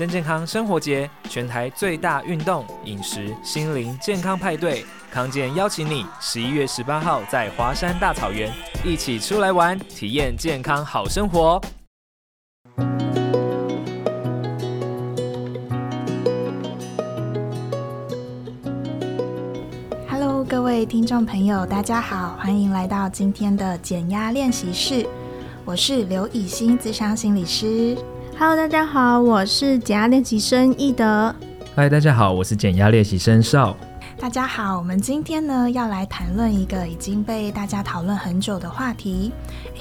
真健康生活节，全台最大运动、饮食、心灵健康派对，康健邀请你十一月十八号在华山大草原一起出来玩，体验健康好生活。Hello，各位听众朋友，大家好，欢迎来到今天的减压练习室，我是刘以欣，咨商心理师。Hello，大家好，我是减压练习生易德。嗨，大家好，我是减压练习生邵。大家好，我们今天呢要来谈论一个已经被大家讨论很久的话题。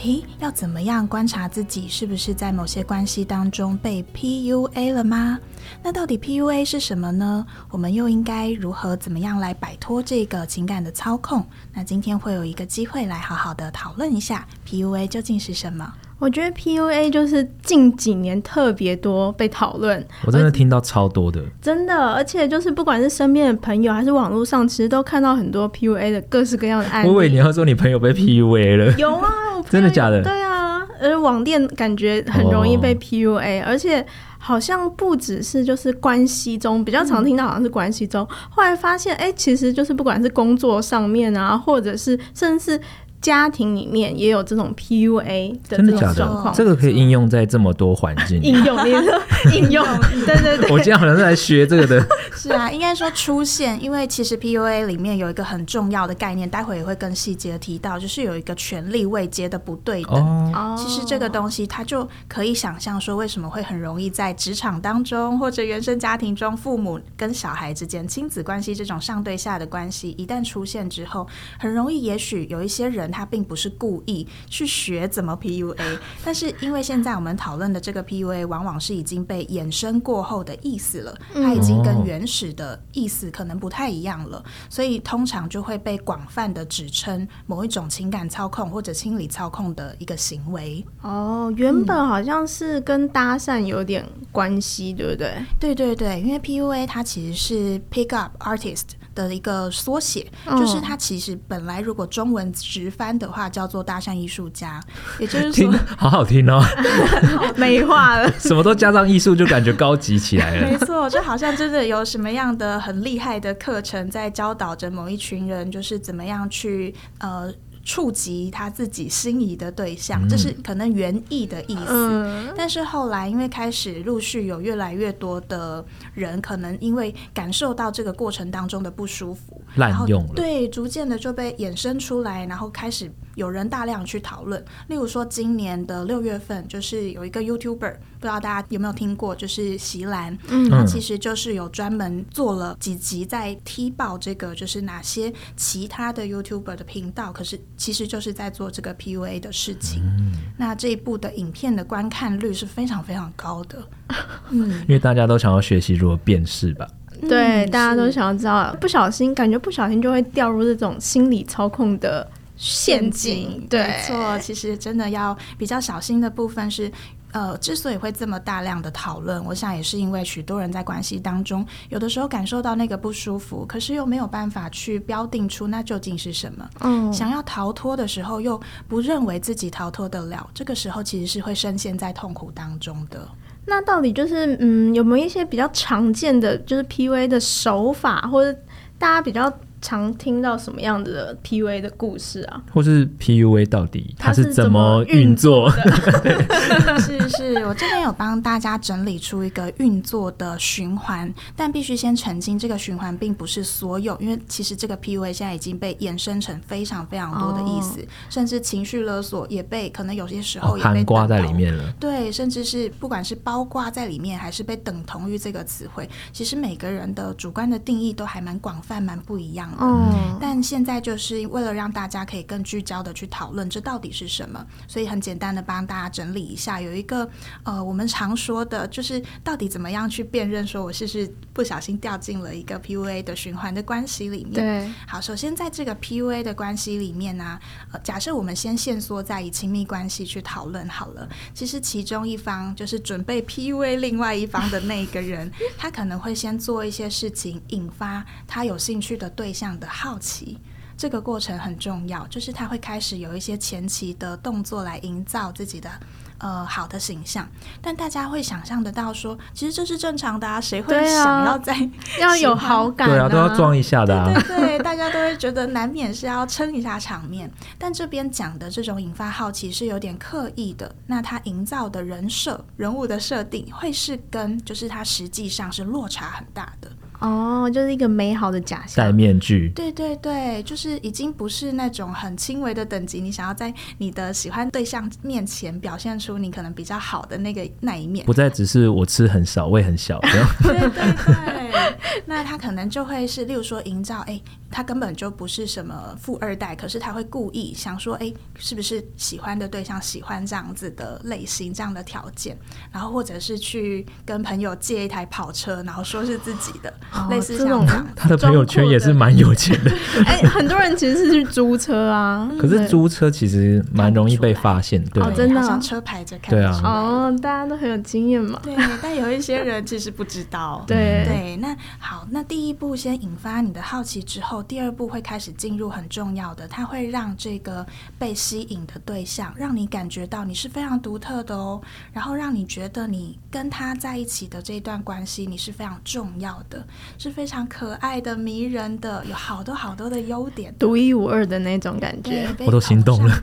诶，要怎么样观察自己是不是在某些关系当中被 PUA 了吗？那到底 PUA 是什么呢？我们又应该如何怎么样来摆脱这个情感的操控？那今天会有一个机会来好好的讨论一下 PUA 究竟是什么。我觉得 PUA 就是近几年特别多被讨论，我真的听到超多的，真的，而且就是不管是身边的朋友还是网络上，其实都看到很多 PUA 的各式各样的案例。我以为你要说你朋友被 PUA 了，有啊，真的假的？对啊，而网店感觉很容易被 PUA，、哦、而且好像不只是就是关系中比较常听到，好像是关系中、嗯，后来发现哎、欸，其实就是不管是工作上面啊，或者是甚至是。家庭里面也有这种 PUA 的这种状况，真的假的？这个可以应用在这么多环境。应用，你说 应用，对对对。我今天好像是来学这个的。是啊，应该说出现，因为其实 PUA 里面有一个很重要的概念，待会也会更细节的提到，就是有一个权力位阶的不对等。哦。其实这个东西，它就可以想象说，为什么会很容易在职场当中，或者原生家庭中，父母跟小孩之间亲子关系这种上对下的关系，一旦出现之后，很容易，也许有一些人。他并不是故意去学怎么 PUA，但是因为现在我们讨论的这个 PUA 往往是已经被衍生过后的意思了，它已经跟原始的意思可能不太一样了，所以通常就会被广泛的指称某一种情感操控或者心理操控的一个行为。哦，原本好像是跟搭讪有点关系，对不对？对对对，因为 PUA 它其实是 Pick Up Artist。的一个缩写，就是它其实本来如果中文直翻的话叫做大象艺术家，也就是说好好听哦，美化了，什么都加上艺术就感觉高级起来了。没错，就好像真的有什么样的很厉害的课程在教导着某一群人，就是怎么样去呃。触及他自己心仪的对象，这是可能原意的意思。嗯。但是后来，因为开始陆续有越来越多的人，可能因为感受到这个过程当中的不舒服，滥用了。对，逐渐的就被衍生出来，然后开始有人大量去讨论。例如说，今年的六月份，就是有一个 YouTuber，不知道大家有没有听过，就是席兰。嗯。他其实就是有专门做了几集在踢爆这个，就是哪些其他的 YouTuber 的频道，可是。其实就是在做这个 PUA 的事情。嗯，那这一部的影片的观看率是非常非常高的。嗯，因为大家都想要学习如何辨识吧。对，大家都想要知道，不小心感觉不小心就会掉入这种心理操控的陷阱。对，没错，其实真的要比较小心的部分是。呃，之所以会这么大量的讨论，我想也是因为许多人在关系当中，有的时候感受到那个不舒服，可是又没有办法去标定出那究竟是什么。嗯，想要逃脱的时候，又不认为自己逃脱得了，这个时候其实是会深陷在痛苦当中的。那到底就是，嗯，有没有一些比较常见的，就是 PUA 的手法，或者大家比较常听到什么样子的 PUA 的故事啊？或是 PUA 到底它是怎么运作？是是，我这边有帮大家整理出一个运作的循环，但必须先澄清，这个循环并不是所有，因为其实这个 PUA 现在已经被衍生成非常非常多的意思，哦、甚至情绪勒索也被可能有些时候也被含括在里面了。对，甚至是不管是包挂在里面，还是被等同于这个词汇，其实每个人的主观的定义都还蛮广泛、蛮不一样。嗯，但现在就是为了让大家可以更聚焦的去讨论这到底是什么，所以很简单的帮大家整理一下，有一个呃，我们常说的就是到底怎么样去辨认说我是不是不小心掉进了一个 PUA 的循环的关系里面。对，好，首先在这个 PUA 的关系里面呢、啊，呃，假设我们先限缩在以亲密关系去讨论好了，其实其中一方就是准备 PUA 另外一方的那个人，他可能会先做一些事情，引发他有兴趣的对象的好奇，这个过程很重要，就是他会开始有一些前期的动作来营造自己的呃好的形象。但大家会想象得到说，其实这是正常的啊，谁会想要在、啊、要有好感、啊？对啊，都要装一下的啊。对，对对，大家都会觉得难免是要撑一下场面。但这边讲的这种引发好奇是有点刻意的，那他营造的人设、人物的设定会是跟就是他实际上是落差很大的。哦，就是一个美好的假象，戴面具。对对对，就是已经不是那种很轻微的等级，你想要在你的喜欢对象面前表现出你可能比较好的那个那一面，不再只是我吃很少，胃很小。对对对，那他可能就会是，例如说营造，哎，他根本就不是什么富二代，可是他会故意想说，哎，是不是喜欢的对象喜欢这样子的类型、这样的条件，然后或者是去跟朋友借一台跑车，然后说是自己的。类似这种，他的朋友圈也是蛮有钱的。哎、欸，很多人其实是去租车啊。可是租车其实蛮容易被发现，对，哦、真的、啊，车牌就看对啊。哦，大家都很有经验嘛。对，但有一些人其实不知道。对对，那好，那第一步先引发你的好奇之后，第二步会开始进入很重要的，它会让这个被吸引的对象让你感觉到你是非常独特的哦，然后让你觉得你跟他在一起的这一段关系你是非常重要的。是非常可爱的、迷人的，有好多好多的优点，独一无二的那种感觉，我都心动了。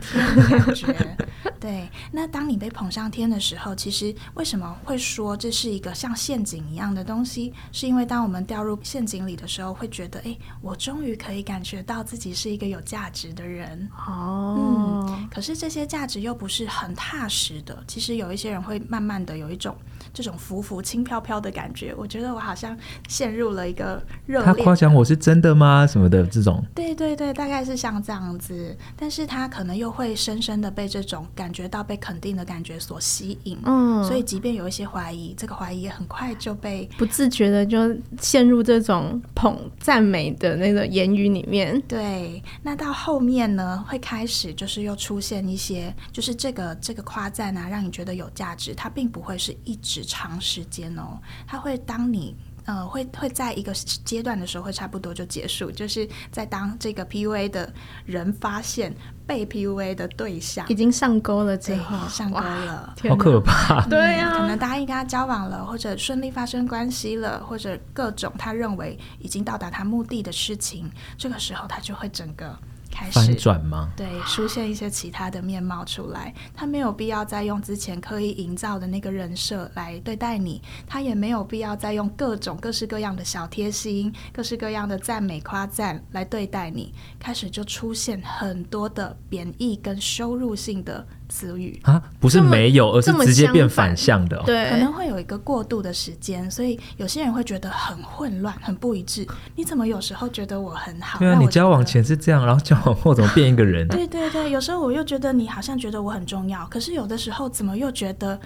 感觉对。那当你被捧上天的时候，其实为什么会说这是一个像陷阱一样的东西？是因为当我们掉入陷阱里的时候，会觉得，哎，我终于可以感觉到自己是一个有价值的人。哦，嗯。可是这些价值又不是很踏实的。其实有一些人会慢慢的有一种这种浮浮轻飘飘的感觉。我觉得我好像陷入了。一个热他夸奖我是真的吗？什么的这种？对对对，大概是像这样子，但是他可能又会深深的被这种感觉到被肯定的感觉所吸引，嗯，所以即便有一些怀疑，这个怀疑也很快就被不自觉的就陷入这种捧赞美的那个言语里面。对，那到后面呢，会开始就是又出现一些，就是这个这个夸赞啊，让你觉得有价值，它并不会是一直长时间哦，它会当你。呃，会会在一个阶段的时候会差不多就结束，就是在当这个 PUA 的人发现被 PUA 的对象已经上钩了之后，上钩了，好可怕。对呀、啊，可能答应跟他交往了，或者顺利发生关系了，或者各种他认为已经到达他目的的事情，这个时候他就会整个。开始翻转吗？对，出现一些其他的面貌出来。他没有必要再用之前刻意营造的那个人设来对待你，他也没有必要再用各种各式各样的小贴心、各式各样的赞美夸赞来对待你。开始就出现很多的贬义跟羞辱性的词语啊，不是没有，而是直接变反向的哦。对，可能会有一个过渡的时间，所以有些人会觉得很混乱、很不一致。你怎么有时候觉得我很好？对啊，你交往前是这样，然后交往后怎么变一个人？对对对，有时候我又觉得你好像觉得我很重要，可是有的时候怎么又觉得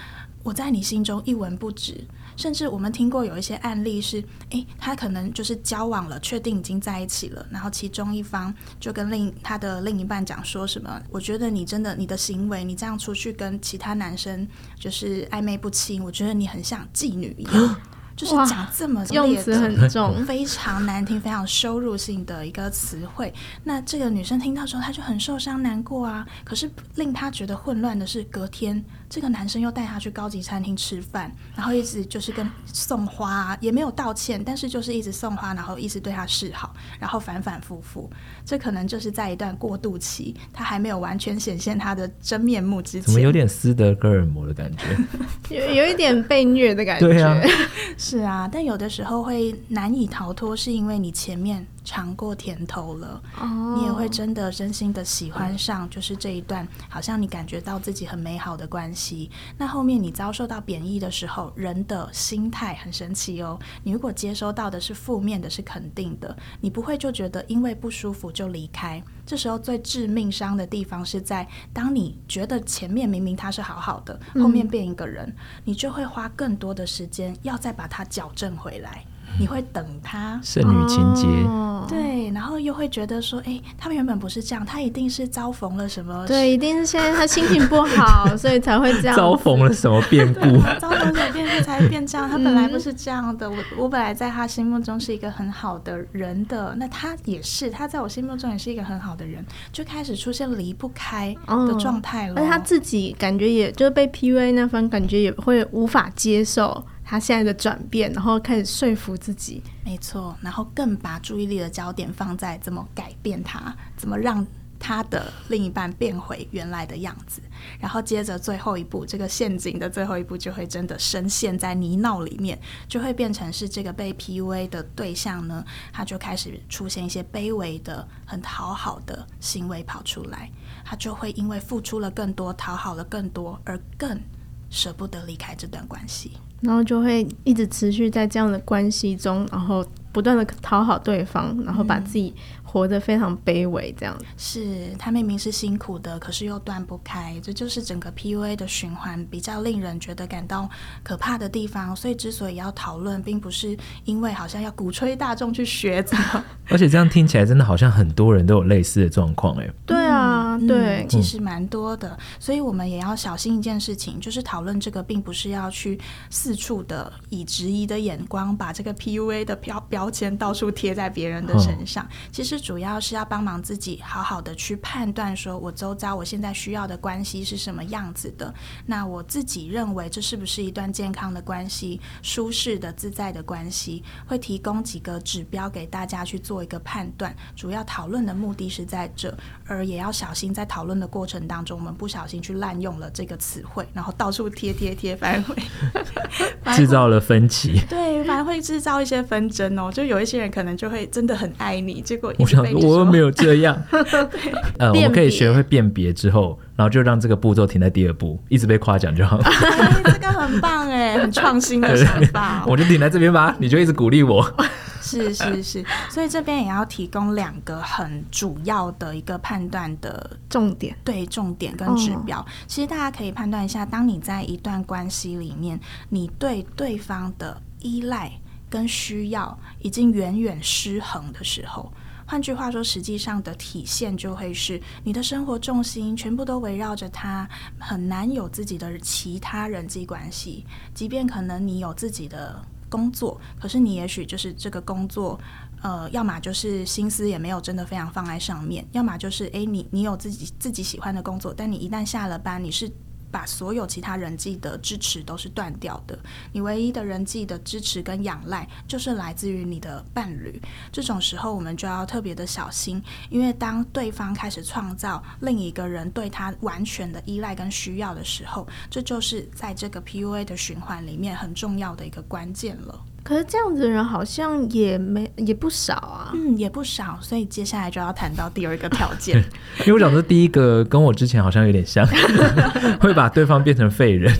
我在你心中一文不值？甚至我们听过有一些案例是，诶，他可能就是交往了，确定已经在一起了，然后其中一方就跟另他的另一半讲说什么，我觉得你真的你的行为，你这样出去跟其他男生就是暧昧不清，我觉得你很像妓女一样。就是讲这么用词很重，非常难听、非常羞辱性的一个词汇。那这个女生听到之后，她就很受伤、难过啊。可是令她觉得混乱的是，隔天这个男生又带她去高级餐厅吃饭，然后一直就是跟送花，也没有道歉，但是就是一直送花，然后一直对她示好，然后反反复复。这可能就是在一段过渡期，他还没有完全显现他的真面目之前。怎么有点斯德哥尔摩的感觉？有有一点被虐的感觉。对啊。是啊，但有的时候会难以逃脱，是因为你前面尝过甜头了，oh. 你也会真的真心的喜欢上，就是这一段好像你感觉到自己很美好的关系。那后面你遭受到贬义的时候，人的心态很神奇哦。你如果接收到的是负面的，是肯定的，你不会就觉得因为不舒服就离开。这时候最致命伤的地方是在，当你觉得前面明明他是好好的，后面变一个人，嗯、你就会花更多的时间要再把它矫正回来。你会等他，剩女情节。哦对，然后又会觉得说，哎，他们原本不是这样，他一定是遭逢了什么？对，一定是现在他心情不好，所以才会这样。遭逢了什么变故？遭逢什么变故才会变这样？他本来不是这样的。我我本来在他心目中是一个很好的人的，那他也是，他在我心目中也是一个很好的人，就开始出现离不开的状态了。而他自己感觉也就是被 PUA 那方感觉也会无法接受。他现在的转变，然后开始说服自己，没错，然后更把注意力的焦点放在怎么改变他，怎么让他的另一半变回原来的样子，然后接着最后一步，这个陷阱的最后一步就会真的深陷在泥淖里面，就会变成是这个被 PUA 的对象呢，他就开始出现一些卑微的、很讨好的行为跑出来，他就会因为付出了更多、讨好了更多，而更舍不得离开这段关系。然后就会一直持续在这样的关系中，然后不断的讨好对方，然后把自己活得非常卑微，这样。是他明明是辛苦的，可是又断不开，这就是整个 PUA 的循环，比较令人觉得感到可怕的地方。所以之所以要讨论，并不是因为好像要鼓吹大众去学怎么，而且这样听起来真的好像很多人都有类似的状况，哎。对啊，嗯、对，其实蛮多的，所以我们也要小心一件事情，就是讨论这个，并不是要去四处的以质疑的眼光，把这个 PUA 的标标签到处贴在别人的身上。嗯、其实。主要是要帮忙自己好好的去判断，说我周遭我现在需要的关系是什么样子的。那我自己认为这是不是一段健康的关系、舒适的、自在的关系？会提供几个指标给大家去做一个判断。主要讨论的目的是在这，而也要小心在讨论的过程当中，我们不小心去滥用了这个词汇，然后到处贴贴贴，反而会制造了分歧。对，反而会制造一些纷争哦。就有一些人可能就会真的很爱你，结果。我又没有这样。对 呃，我们可以学会辨别之后，然后就让这个步骤停在第二步，一直被夸奖就好了。这个很棒哎，很创新的想法。我就停在这边吧，你就一直鼓励我。是是是，所以这边也要提供两个很主要的一个判断的重点，对，重点跟指标。哦、其实大家可以判断一下，当你在一段关系里面，你对对方的依赖跟需要已经远远失衡的时候。换句话说，实际上的体现就会是你的生活重心全部都围绕着他，很难有自己的其他人际关系。即便可能你有自己的工作，可是你也许就是这个工作，呃，要么就是心思也没有真的非常放在上面，要么就是诶，你你有自己自己喜欢的工作，但你一旦下了班，你是。把所有其他人际的支持都是断掉的，你唯一的人际的支持跟仰赖就是来自于你的伴侣。这种时候，我们就要特别的小心，因为当对方开始创造另一个人对他完全的依赖跟需要的时候，这就是在这个 PUA 的循环里面很重要的一个关键了。可是这样子的人好像也没也不少啊，嗯，也不少，所以接下来就要谈到第二个条件。因为我想说，第一个跟我之前好像有点像，会把对方变成废人。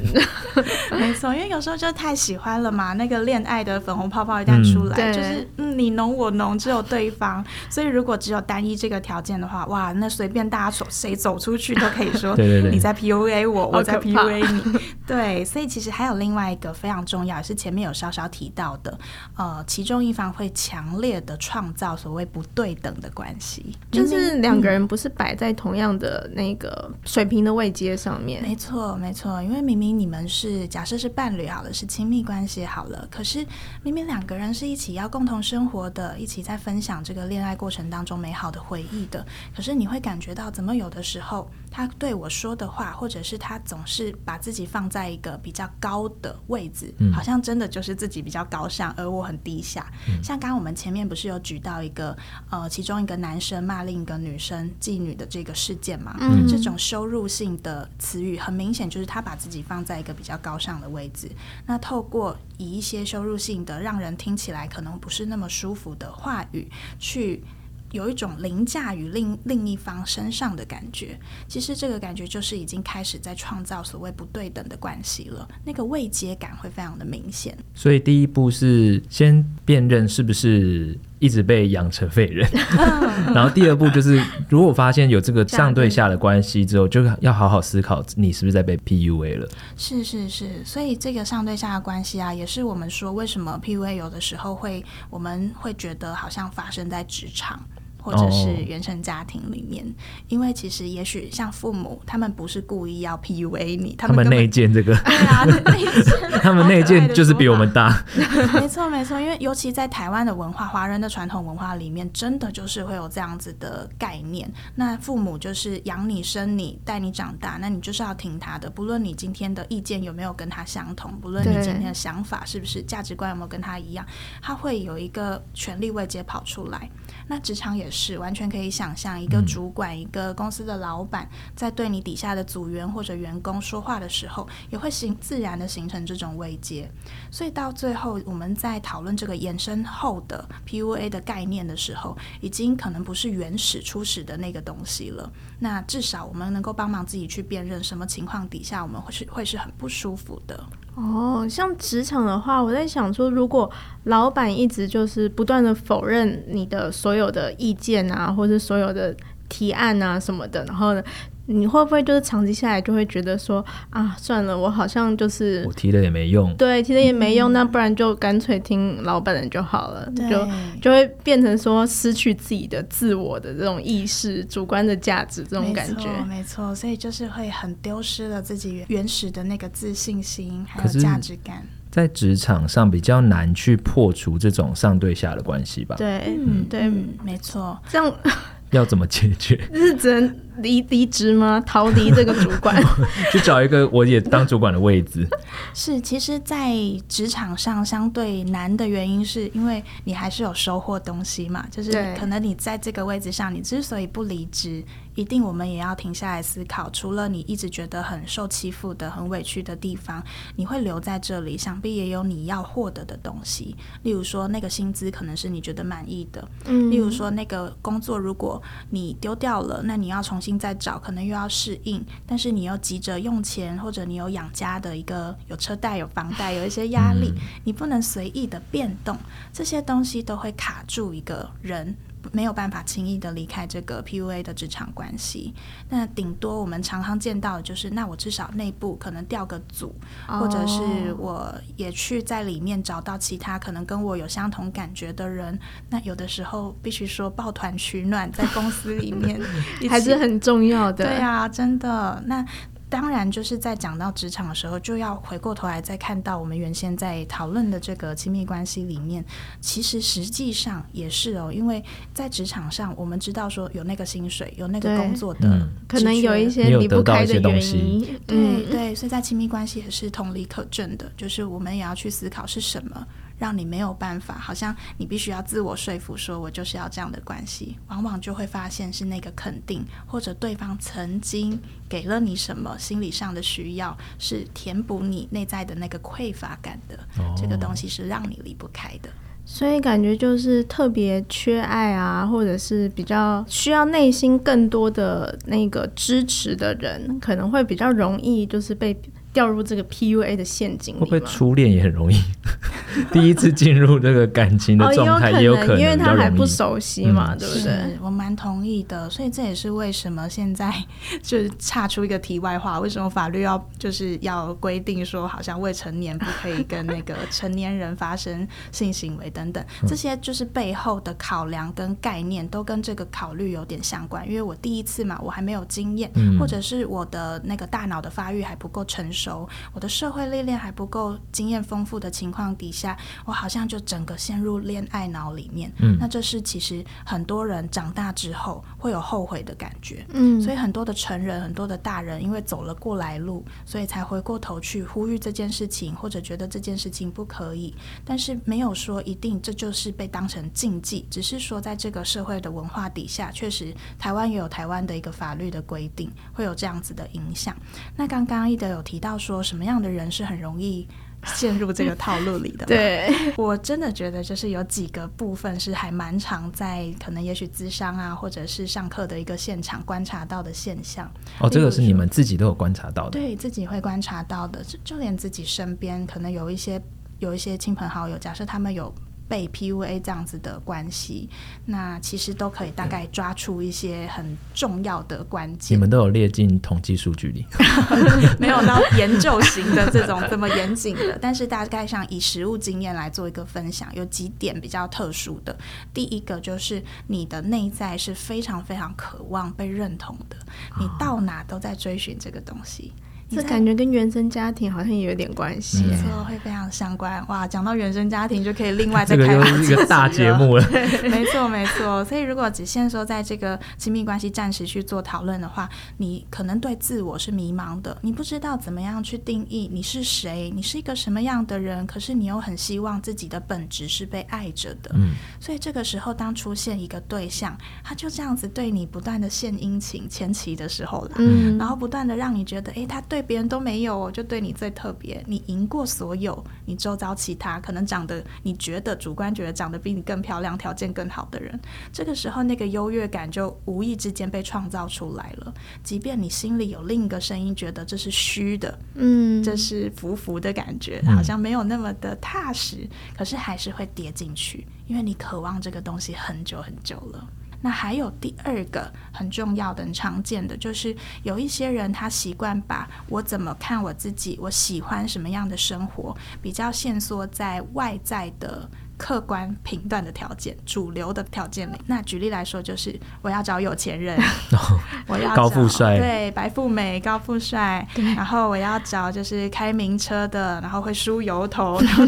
没错，因为有时候就太喜欢了嘛，那个恋爱的粉红泡泡一旦出来，嗯、就是嗯你侬我侬，只有对方。所以如果只有单一这个条件的话，哇，那随便大家走谁走出去都可以说，对对对，你在 PUA 我，我在 PUA 你。对，所以其实还有另外一个非常重要，也是前面有稍稍提到的，呃，其中一方会强烈的创造所谓不对等的关系，就是两个人不是摆在同样的那个水平的位阶上面。没错，没错，因为明明你们是假设是伴侣好了，是亲密关系好了，可是明明两个人是一起要共同生活的，一起在分享这个恋爱过程当中美好的回忆的，可是你会感觉到怎么有的时候他对我说的话，或者是他总是把自己放在一个比较高的位置，嗯、好像真的就是自己。比较高尚，而我很低下。嗯、像刚刚我们前面不是有举到一个呃，其中一个男生骂另一个女生妓女的这个事件嘛？嗯，这种羞辱性的词语，很明显就是他把自己放在一个比较高尚的位置。那透过以一些羞辱性的，让人听起来可能不是那么舒服的话语去。有一种凌驾于另另一方身上的感觉，其实这个感觉就是已经开始在创造所谓不对等的关系了。那个未接感会非常的明显。所以第一步是先辨认是不是一直被养成废人。然后第二步就是，如果发现有这个上对下的关系之后，就要好好思考你是不是在被 PUA 了。是是是，所以这个上对下的关系啊，也是我们说为什么 PUA 有的时候会我们会觉得好像发生在职场。或者是原生家庭里面，哦、因为其实也许像父母，他们不是故意要 PUA 你，他们内建这个，对啊，内建，他们内建就是比我们大。没错没错，因为尤其在台湾的文化，华人的传统文化里面，真的就是会有这样子的概念。那父母就是养你、生你、带你长大，那你就是要听他的，不论你今天的意见有没有跟他相同，不论你今天的想法是不是价值观有没有跟他一样，他会有一个权力位阶跑出来。那职场也是完全可以想象，一个主管、一个公司的老板，在对你底下的组员或者员工说话的时候，也会形自然的形成这种位阶。所以到最后，我们在讨论这个延伸后的 PUA 的概念的时候，已经可能不是原始初始的那个东西了。那至少我们能够帮忙自己去辨认什么情况底下，我们会是会是很不舒服的。哦，像职场的话，我在想说，如果老板一直就是不断的否认你的所有的意见啊，或者所有的提案啊什么的，然后呢，你会不会就是长期下来就会觉得说啊，算了，我好像就是我提了也没用，对，提了也没用，嗯、那不然就干脆听老板的就好了，就就会变成说失去自己的自我的这种意识、主观的价值这种感觉，没错，所以就是会很丢失了自己原始的那个自信心还有价值感，在职场上比较难去破除这种上对下的关系吧？对，嗯，对，嗯、没错，这样。要怎么解决？是只能离离职吗？逃离这个主管，去找一个我也当主管的位置。是，其实，在职场上相对难的原因，是因为你还是有收获东西嘛。就是可能你在这个位置上，你之所以不离职。一定，我们也要停下来思考。除了你一直觉得很受欺负的、很委屈的地方，你会留在这里，想必也有你要获得的东西。例如说，那个薪资可能是你觉得满意的；嗯，例如说，那个工作如果你丢掉了，那你要重新再找，可能又要适应。但是你又急着用钱，或者你有养家的一个有车贷、有房贷，有一些压力，嗯，你不能随意的变动，这些东西都会卡住一个人。没有办法轻易的离开这个 PUA 的职场关系，那顶多我们常常见到的就是，那我至少内部可能调个组，或者是我也去在里面找到其他可能跟我有相同感觉的人。那有的时候必须说抱团取暖，在公司里面 还是很重要的。对啊，真的那。当然，就是在讲到职场的时候，就要回过头来再看到我们原先在讨论的这个亲密关系里面，其实实际上也是哦，因为在职场上，我们知道说有那个薪水，有那个工作的，嗯、可能有一些离不开的原因，对、嗯、对，所以在亲密关系也是同理可证的，就是我们也要去思考是什么。让你没有办法，好像你必须要自我说服，说我就是要这样的关系，往往就会发现是那个肯定，或者对方曾经给了你什么心理上的需要，是填补你内在的那个匮乏感的，哦，这个东西是让你离不开的。所以感觉就是特别缺爱啊，或者是比较需要内心更多的那个支持的人，可能会比较容易就是被。掉入这个 PUA 的陷阱里，会不会初恋也很容易？第一次进入这个感情的状态也有可能，因为他还不熟悉嘛，嗯、对不对？我蛮同意的，所以这也是为什么现在就是岔出一个题外话，为什么法律要就是要规定说，好像未成年不可以跟那个成年人发生性行为等等，这些就是背后的考量跟概念都跟这个考虑有点相关。因为我第一次嘛，我还没有经验，或者是我的那个大脑的发育还不够成熟。熟，我的社会历练还不够经验丰富的情况底下，我好像就整个陷入恋爱脑里面。嗯，那这是其实很多人长大之后会有后悔的感觉。嗯，所以很多的成人，很多的大人，因为走了过来路，所以才回过头去呼吁这件事情，或者觉得这件事情不可以。但是没有说一定这就是被当成禁忌，只是说在这个社会的文化底下，确实台湾也有台湾的一个法律的规定，会有这样子的影响。那刚刚一德有提到。要说什么样的人是很容易陷入这个套路里的？对，我真的觉得就是有几个部分是还蛮常在可能也许咨商啊，或者是上课的一个现场观察到的现象。哦，这个是你们自己都有观察到的？对，自己会观察到的，就就连自己身边可能有一些有一些亲朋好友，假设他们有。被 PUA 这样子的关系，那其实都可以大概抓出一些很重要的关键。你们都有列进统计数据里，没有到研究型的这种这么严谨的，但是大概上以实物经验来做一个分享，有几点比较特殊的。第一个就是你的内在是非常非常渴望被认同的，你到哪都在追寻这个东西。这感觉跟原生家庭好像也有点关系，没错，会非常相关。哇，讲到原生家庭就可以另外再开一个大节目了。没错，没错。所以如果只限说在这个亲密关系暂时去做讨论的话，你可能对自我是迷茫的，你不知道怎么样去定义你是谁，你是一个什么样的人。可是你又很希望自己的本质是被爱着的。嗯。所以这个时候，当出现一个对象，他就这样子对你不断的献殷勤，前期的时候啦，嗯，然后不断的让你觉得，哎，他对。别人都没有，就对你最特别。你赢过所有你周遭其他可能长得你觉得主观觉得长得比你更漂亮、条件更好的人，这个时候那个优越感就无意之间被创造出来了。即便你心里有另一个声音觉得这是虚的，嗯，这是浮浮的感觉，好像没有那么的踏实，可是还是会跌进去，因为你渴望这个东西很久很久了。那还有第二个很重要的、很常见的，就是有一些人他习惯把我怎么看我自己，我喜欢什么样的生活，比较限缩在外在的。客观评断的条件，主流的条件里，那举例来说，就是我要找有钱人，我要找高富帅，对，白富美、高富帅，然后我要找就是开名车的，然后会梳油头，然后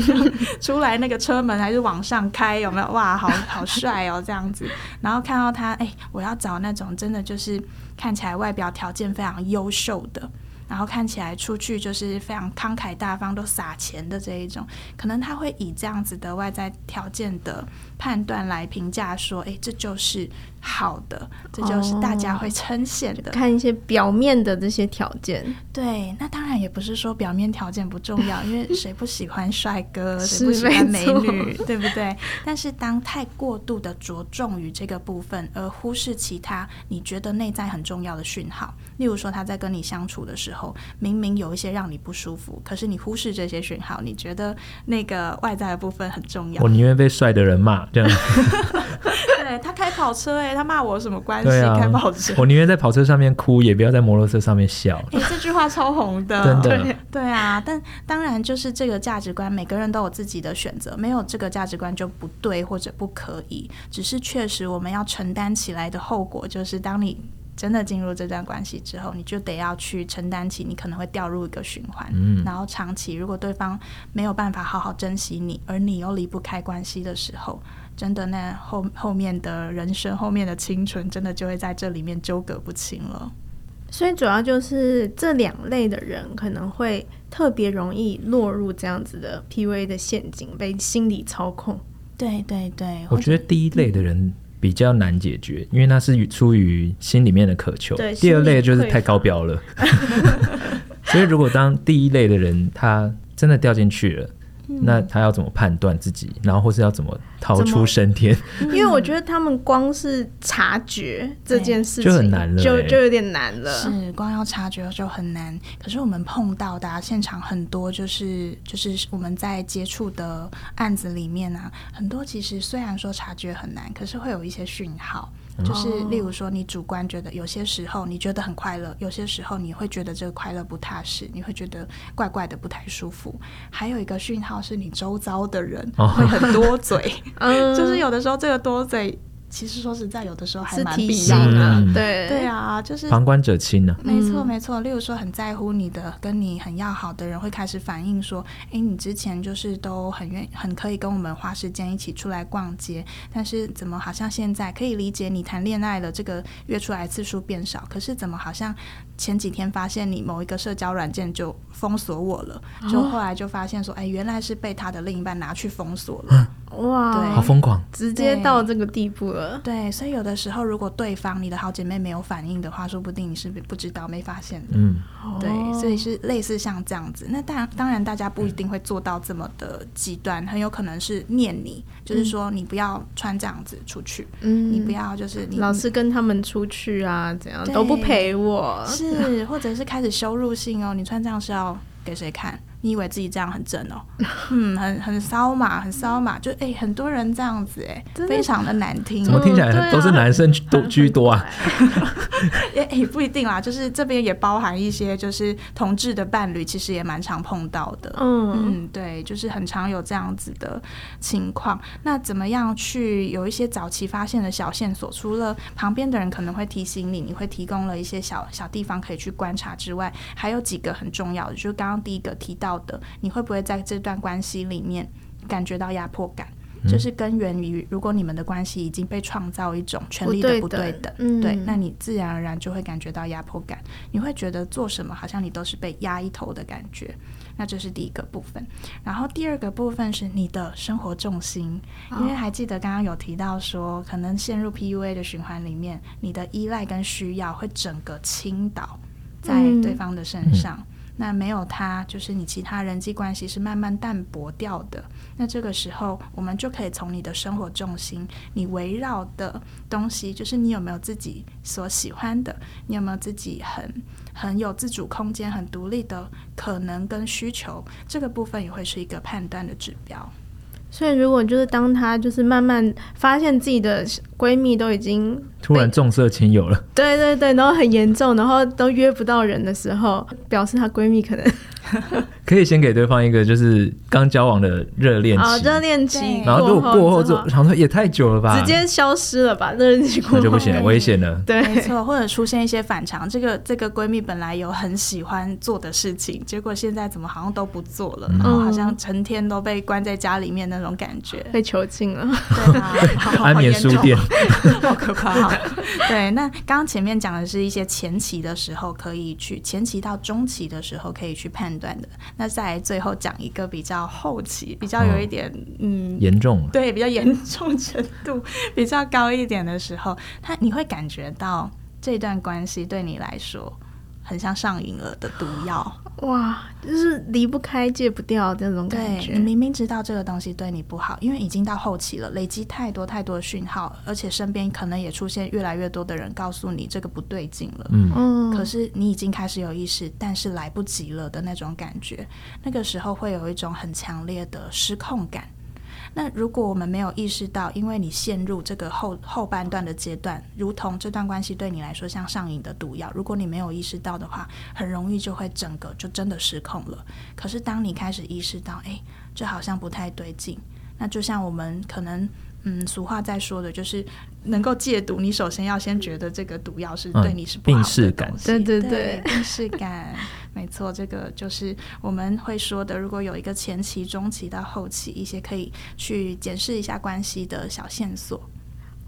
出来那个车门还是往上开，有没有？哇，好好帅哦，这样子。然后看到他，哎，我要找那种真的就是看起来外表条件非常优秀的。然后看起来出去就是非常慷慨大方，都撒钱的这一种，可能他会以这样子的外在条件的判断来评价说，哎，这就是。好的，这就是大家会称羡的。哦，看一些表面的这些条件，对，那当然也不是说表面条件不重要，因为谁不喜欢帅哥，谁不喜欢美女，对不对？但是当太过度的着重于这个部分，而忽视其他你觉得内在很重要的讯号，例如说他在跟你相处的时候，明明有一些让你不舒服，可是你忽视这些讯号，你觉得那个外在的部分很重要。我宁愿被帅的人骂，这样。对，他开跑车，哎，他骂我有什么关系？啊、开跑车，我宁愿在跑车上面哭，也不要在摩托车上面笑。哎，这句话超红的，真的对。对啊，但当然就是这个价值观，每个人都有自己的选择，没有这个价值观就不对或者不可以。只是确实我们要承担起来的后果，就是当你真的进入这段关系之后，你就得要去承担起你可能会掉入一个循环。嗯，然后长期如果对方没有办法好好珍惜你，而你又离不开关系的时候。真的，那后后面的人生，后面的青春，真的就会在这里面纠葛不清了。所以主要就是这两类的人可能会特别容易落入这样子的 PUA 的陷阱，被心理操控。对对对，我觉得第一类的人比较难解决，因为那是出于心里面的渴求。对，第二类就是太高标了。所以如果当第一类的人他真的掉进去了。那他要怎么判断自己，然后或是要怎么逃出升天？因为我觉得他们光是察觉这件事情就很难了，就就有点难了。是光要察觉就很难。可是我们碰到的现场很多，就是就是我们在接触的案子里面啊，很多其实虽然说察觉很难，可是会有一些讯号。就是，例如说，你主观觉得有些时候你觉得很快乐，有些时候你会觉得这个快乐不踏实，你会觉得怪怪的不太舒服。还有一个讯号是你周遭的人会很多嘴，就是有的时候这个多嘴。其实说实在，有的时候还蛮必要的。对对啊，就是旁观者清呢。没错没错，例如说很在乎你的、跟你很要好的人，会开始反映说：“哎，你之前就是都很愿很可以跟我们花时间一起出来逛街，但是怎么好像现在可以理解你谈恋爱了，这个约出来次数变少，可是怎么好像前几天发现你某一个社交软件就封锁我了，就后来就发现说，哎，原来是被他的另一半拿去封锁了。” 哇，好疯狂，直接到这个地步了。对，所以有的时候，如果对方你的好姐妹没有反应的话，说不定你是不知道、没发现的。嗯，对，所以是类似像这样子。那当然，当然大家不一定会做到这么的极端，很有可能是念你，就是说你不要穿这样子出去，嗯，你不要就是你老是跟他们出去啊，怎样都不陪我，是，或者是开始羞辱性哦，你穿这样是要给谁看？你以为自己这样很正哦？嗯，很很骚嘛，很骚嘛，就哎、欸，很多人这样子哎，非常的难听。怎么听起来都是男生多居多啊？也也不一定啦，就是这边也包含一些就是同志的伴侣，其实也蛮常碰到的。嗯嗯，对，就是很常有这样子的情况。那怎么样去有一些早期发现的小线索？除了旁边的人可能会提醒你，你会提供了一些小小地方可以去观察之外，还有几个很重要的，就是刚刚第一个提到。的，你会不会在这段关系里面感觉到压迫感？嗯、就是根源于，如果你们的关系已经被创造一种权力的不对等，对，对，那你自然而然就会感觉到压迫感。你会觉得做什么好像你都是被压一头的感觉。那这是第一个部分。然后第二个部分是你的生活重心，哦、因为还记得刚刚有提到说，可能陷入 PUA 的循环里面，你的依赖跟需要会整个倾倒在对方的身上。嗯嗯那没有他，就是你其他人际关系是慢慢淡薄掉的。那这个时候，我们就可以从你的生活重心，你围绕的东西，就是你有没有自己所喜欢的，你有没有自己很很有自主空间、很独立的可能跟需求，这个部分也会是一个判断的指标。所以，如果就是当她就是慢慢发现自己的闺蜜都已经突然重色轻友了，对对对，然后很严重，然后都约不到人的时候，表示她闺蜜可能。可以先给对方一个就是刚交往的热恋期，热恋期，然后如果过后就想说也太久了吧，直接消失了吧，热恋期过后。那就不行了，危险了。对，没错，或者出现一些反常，这个这个闺蜜本来有很喜欢做的事情，结果现在怎么好像都不做了，然后好像成天都被关在家里面那种感觉，被囚禁了。对啊，安眠书店，好可怕哈。对，那刚刚前面讲的是一些前期的时候可以去，前期到中期的时候可以去判断的。那再最后讲一个比较后期，比较有一点、哦、嗯严重，对，比较严重程度 比较高一点的时候，他你会感觉到这段关系对你来说。很像上瘾了的毒药，哇，就是离不开、戒不掉这种感觉。你明明知道这个东西对你不好，因为已经到后期了，累积太多太多的讯号，而且身边可能也出现越来越多的人告诉你这个不对劲了。嗯，可是你已经开始有意识，但是来不及了的那种感觉，那个时候会有一种很强烈的失控感。那如果我们没有意识到，因为你陷入这个后后半段的阶段，如同这段关系对你来说像上瘾的毒药，如果你没有意识到的话，很容易就会整个就真的失控了。可是当你开始意识到，哎，这好像不太对劲，那就像我们可能。嗯，俗话在说的就是能够戒毒，你首先要先觉得这个毒药是对你是不好的东西。病感，对对对，病识感，没错，这个就是我们会说的。如果有一个前期、中期到后期一些可以去检视一下关系的小线索。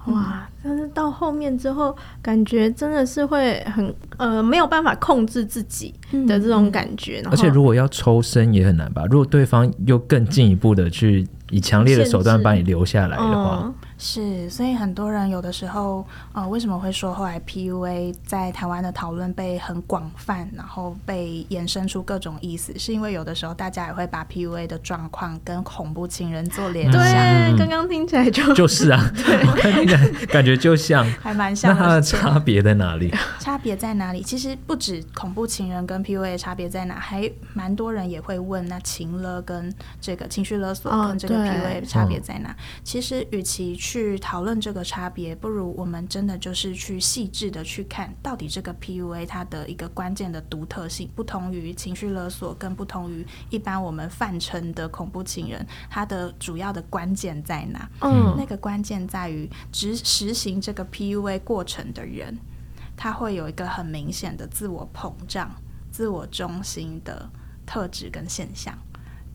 哇，但是到后面之后，感觉真的是会很呃没有办法控制自己的这种感觉。而且如果要抽身也很难吧？如果对方又更进一步的去。以强烈的手段把你留下来的话。是，所以很多人有的时候，呃，为什么会说后来 PUA 在台湾的讨论被很广泛，然后被延伸出各种意思，是因为有的时候大家也会把 PUA 的状况跟恐怖情人做联想。对，刚刚听起来就就是啊，对，感感觉就像，还蛮像。那它的差别在哪里？差别在哪里？其实不止恐怖情人跟 PUA 的差别在哪，还蛮多人也会问，那情勒跟这个情绪勒索跟这个 PUA 的差别在哪？哦、其实与其去讨论这个差别，不如我们真的就是去细致的去看，到底这个 PUA 它的一个关键的独特性，不同于情绪勒索，跟不同于一般我们泛称的恐怖情人，它的主要的关键在哪？嗯，那个关键在于执实行这个 PUA 过程的人，他会有一个很明显的自我膨胀、自我中心的特质跟现象。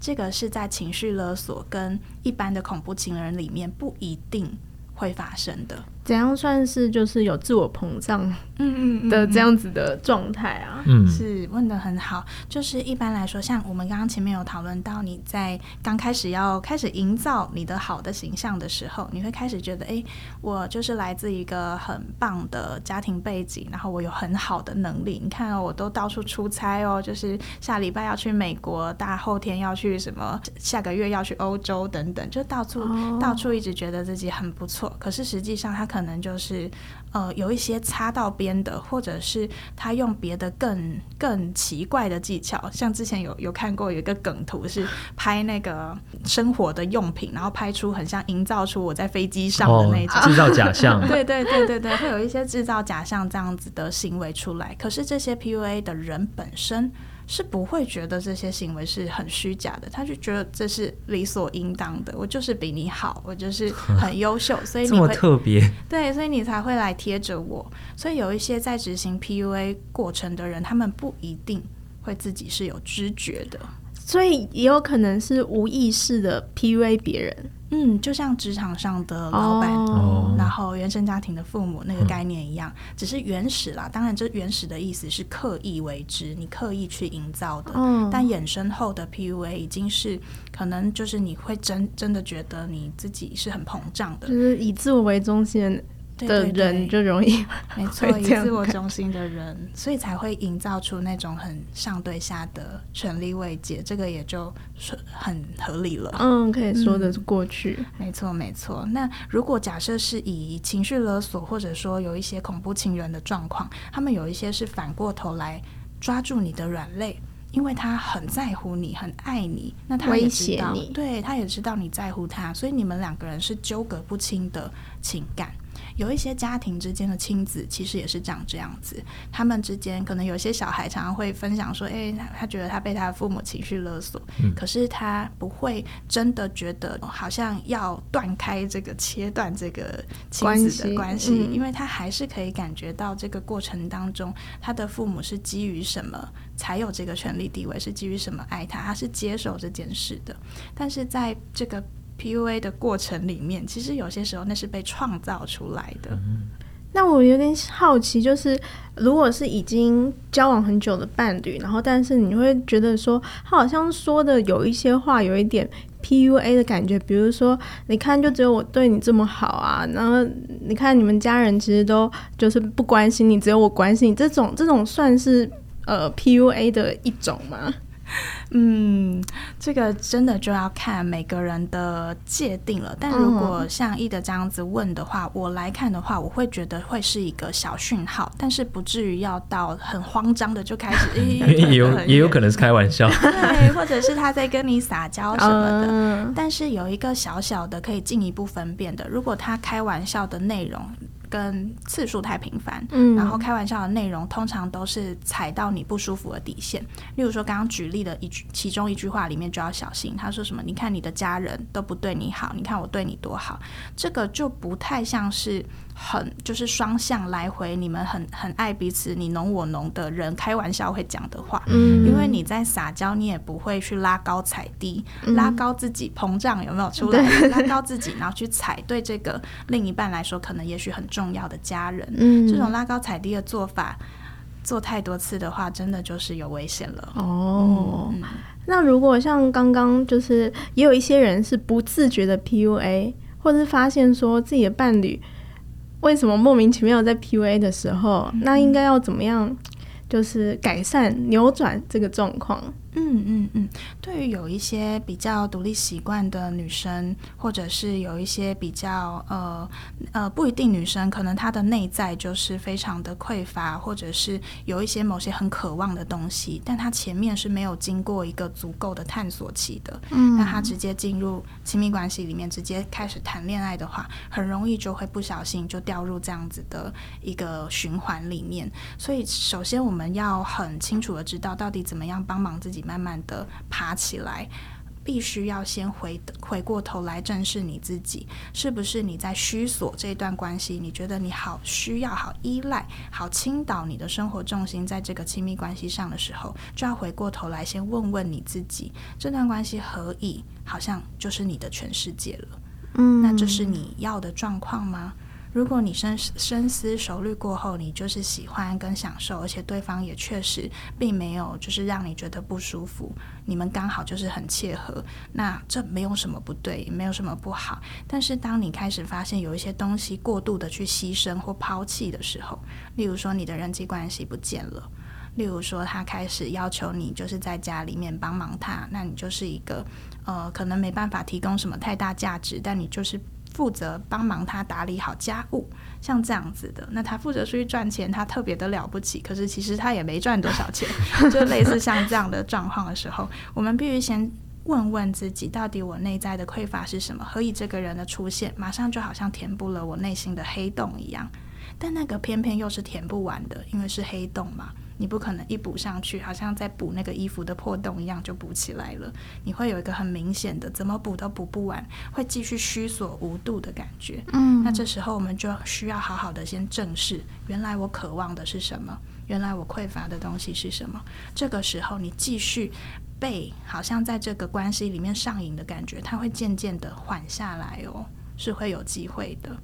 这个是在情绪勒索跟一般的恐怖情人里面不一定会发生的。怎样算是就是有自我膨胀，嗯嗯的这样子的状态啊？嗯，是问的很好。就是一般来说，像我们刚刚前面有讨论到，你在刚开始要开始营造你的好的形象的时候，你会开始觉得，哎，我就是来自一个很棒的家庭背景，然后我有很好的能力。你看哦，我都到处出差哦，就是下礼拜要去美国，大后天要去什么，下个月要去欧洲等等，就到处、哦、到处一直觉得自己很不错。可是实际上，他可可能就是呃有一些擦到边的，或者是他用别的更更奇怪的技巧，像之前有有看过有一个梗图是拍那个生活的用品，然后拍出很像营造出我在飞机上的那种制、哦、造假象，对对对对对，会有一些制造假象这样子的行为出来。可是这些 PUA 的人本身。是不会觉得这些行为是很虚假的，他就觉得这是理所应当的。我就是比你好，我就是很优秀，所以你会这么特别。对，所以你才会来贴着我。所以有一些在执行 PUA 过程的人，他们不一定会自己是有知觉的，所以也有可能是无意识的 PUA 别人。嗯，就像职场上的老板，oh. 然后原生家庭的父母那个概念一样，只是原始啦。当然，这原始的意思是刻意为之，你刻意去营造的。Oh. 但衍生后的 PUA 已经是可能就是你会真真的觉得你自己是很膨胀的，就是以自我为中心。的人就容易，没错，以自我中心的人，所以才会营造出那种很上对下的权力位阶，这个也就是很合理了。嗯，可以说得过去。嗯，没错，没错。那如果假设是以情绪勒索，或者说有一些恐怖情人的状况，他们有一些是反过头来抓住你的软肋，因为他很在乎你，很爱你，那他也知道，你对，他也知道你在乎他，所以你们两个人是纠葛不清的情感。有一些家庭之间的亲子其实也是长这样子，他们之间可能有些小孩常常会分享说：“诶，他觉得他被他的父母情绪勒索，嗯，可是他不会真的觉得好像要断开这个、切断这个亲子的关系，因为他还是可以感觉到这个过程当中，他的父母是基于什么才有这个权利地位，是基于什么爱他，他是接受这件事的，但是在这个。PUA 的过程里面，其实有些时候那是被创造出来的。嗯。那我有点好奇，就是如果是已经交往很久的伴侣，然后但是你会觉得说，他好像说的有一些话有一点 PUA 的感觉，比如说，你看，就只有我对你这么好啊，然后你看你们家人其实都就是不关心你，只有我关心你，这种这种算是呃 PUA 的一种吗？嗯，这个真的就要看每个人的界定了。但如果像易德这样子问的话，我来看的话，我会觉得会是一个小讯号，但是不至于要到很慌张的就开始。也有也有可能是开玩笑，对，或者是他在跟你撒娇什么的。但是有一个小小的可以进一步分辨的，如果他开玩笑的内容。跟次数太频繁，嗯，然后开玩笑的内容通常都是踩到你不舒服的底线。例如说，刚刚举例的一句，其中一句话里面就要小心。他说什么？你看你的家人都不对你好，你看我对你多好，这个就不太像是。很就是双向来回，你们很很爱彼此，你侬我侬的人开玩笑会讲的话，嗯，因为你在撒娇，你也不会去拉高踩低，嗯、拉高自己膨胀有没有出来？拉高自己，然后去踩对这个另一半来说，可能也许很重要的家人，嗯，这种拉高踩低的做法，做太多次的话，真的就是有危险了。哦、嗯，那如果像刚刚就是也有一些人是不自觉的 PUA，或者是发现说自己的伴侣。为什么莫名其妙在 PUA 的时候，那应该要怎么样，就是改善扭转这个状况？嗯嗯嗯，对于有一些比较独立习惯的女生，或者是有一些比较呃呃不一定女生，可能她的内在就是非常的匮乏，或者是有一些某些很渴望的东西，但她前面是没有经过一个足够的探索期的。嗯，那她直接进入亲密关系里面，直接开始谈恋爱的话，很容易就会不小心就掉入这样子的一个循环里面。所以，首先我们要很清楚的知道，到底怎么样帮忙自己。慢慢的爬起来，必须要先回回过头来正视你自己，是不是你在虚索这段关系？你觉得你好需要、好依赖、好倾倒你的生活重心在这个亲密关系上的时候，就要回过头来先问问你自己：这段关系何以好像就是你的全世界了？嗯，那这是你要的状况吗？如果你深深思熟虑过后，你就是喜欢跟享受，而且对方也确实并没有就是让你觉得不舒服，你们刚好就是很切合，那这没有什么不对，也没有什么不好。但是当你开始发现有一些东西过度的去牺牲或抛弃的时候，例如说你的人际关系不见了，例如说他开始要求你就是在家里面帮忙他，那你就是一个呃可能没办法提供什么太大价值，但你就是。负责帮忙他打理好家务，像这样子的。那他负责出去赚钱，他特别的了不起，可是其实他也没赚多少钱，就类似像这样的状况的时候，我们必须先。问问自己，到底我内在的匮乏是什么？何以这个人的出现，马上就好像填补了我内心的黑洞一样。但那个偏偏又是填不完的，因为是黑洞嘛，你不可能一补上去，好像在补那个衣服的破洞一样就补起来了。你会有一个很明显的，怎么补都补不完，会继续虚所无度的感觉。嗯，那这时候我们就需要好好的先正视，原来我渴望的是什么？原来我匮乏的东西是什么？这个时候你继续。被好像在这个关系里面上瘾的感觉，它会渐渐的缓下来哦，是会有机会的。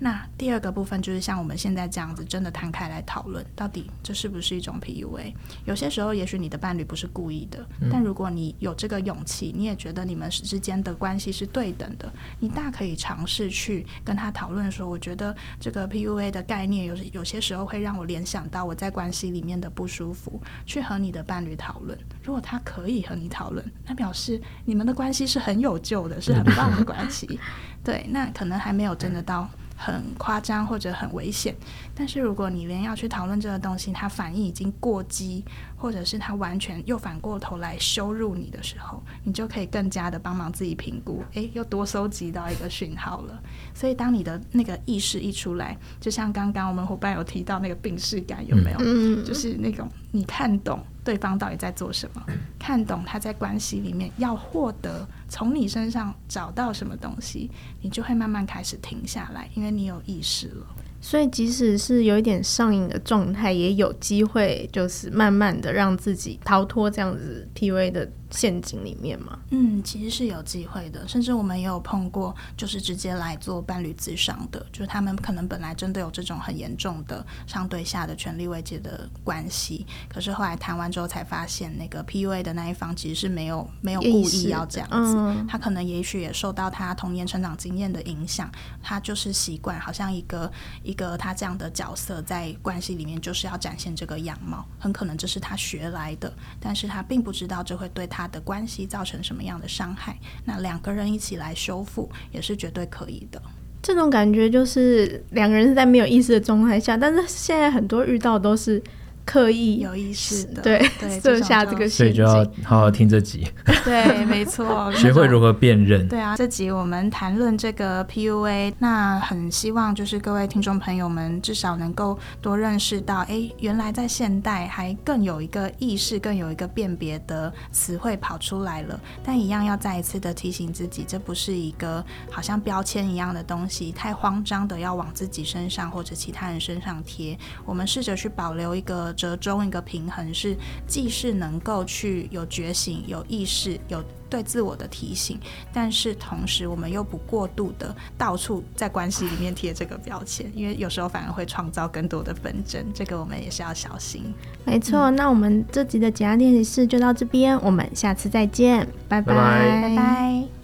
那第二个部分就是像我们现在这样子，真的摊开来讨论，到底这是不是一种 PUA？有些时候，也许你的伴侣不是故意的，嗯、但如果你有这个勇气，你也觉得你们之间的关系是对等的，你大可以尝试去跟他讨论说，我觉得这个 PUA 的概念有有些时候会让我联想到我在关系里面的不舒服，去和你的伴侣讨论。如果他可以和你讨论，那表示你们的关系是很有救的，是很棒的关系。对，那可能还没有真的到。很夸张或者很危险，但是如果你连要去讨论这个东西，他反应已经过激，或者是他完全又反过头来羞辱你的时候，你就可以更加的帮忙自己评估，诶，又多收集到一个讯号了。所以当你的那个意识一出来，就像刚刚我们伙伴有提到那个病视感，有没有？嗯，就是那种你看懂。对方到底在做什么？看懂他在关系里面要获得从你身上找到什么东西，你就会慢慢开始停下来，因为你有意识了。所以，即使是有一点上瘾的状态，也有机会就是慢慢的让自己逃脱这样子 PUA 的陷阱里面吗。嗯，其实是有机会的，甚至我们也有碰过，就是直接来做伴侣咨商的，就是他们可能本来真的有这种很严重的上对下的权力慰藉的关系，可是后来谈完之后才发现，那个 PUA 的那一方其实是没有没有故意要这样子，嗯、他可能也许也受到他童年成长经验的影响，他就是习惯好像一个。一个他这样的角色在关系里面就是要展现这个样貌，很可能这是他学来的，但是他并不知道这会对他他的关系造成什么样的伤害。那两个人一起来修复也是绝对可以的。这种感觉就是两个人是在没有意识的状态下，但是现在很多遇到都是。刻意有意识的，对，设对下这个陷阱，所以就要好好听这集。对，没错，学会如何辨认。对啊，这集我们谈论这个 PUA，那很希望就是各位听众朋友们至少能够多认识到，哎，原来在现代还更有一个意识，更有一个辨别的词汇跑出来了。但一样要再一次的提醒自己，这不是一个好像标签一样的东西，太慌张的要往自己身上或者其他人身上贴。我们试着去保留一个。折中一个平衡是，既是能够去有觉醒、有意识、有对自我的提醒，但是同时我们又不过度的到处在关系里面贴这个标签，因为有时候反而会创造更多的纷争，这个我们也是要小心。没错，嗯、那我们这集的解压练习室就到这边，我们下次再见，拜拜，拜拜。拜拜。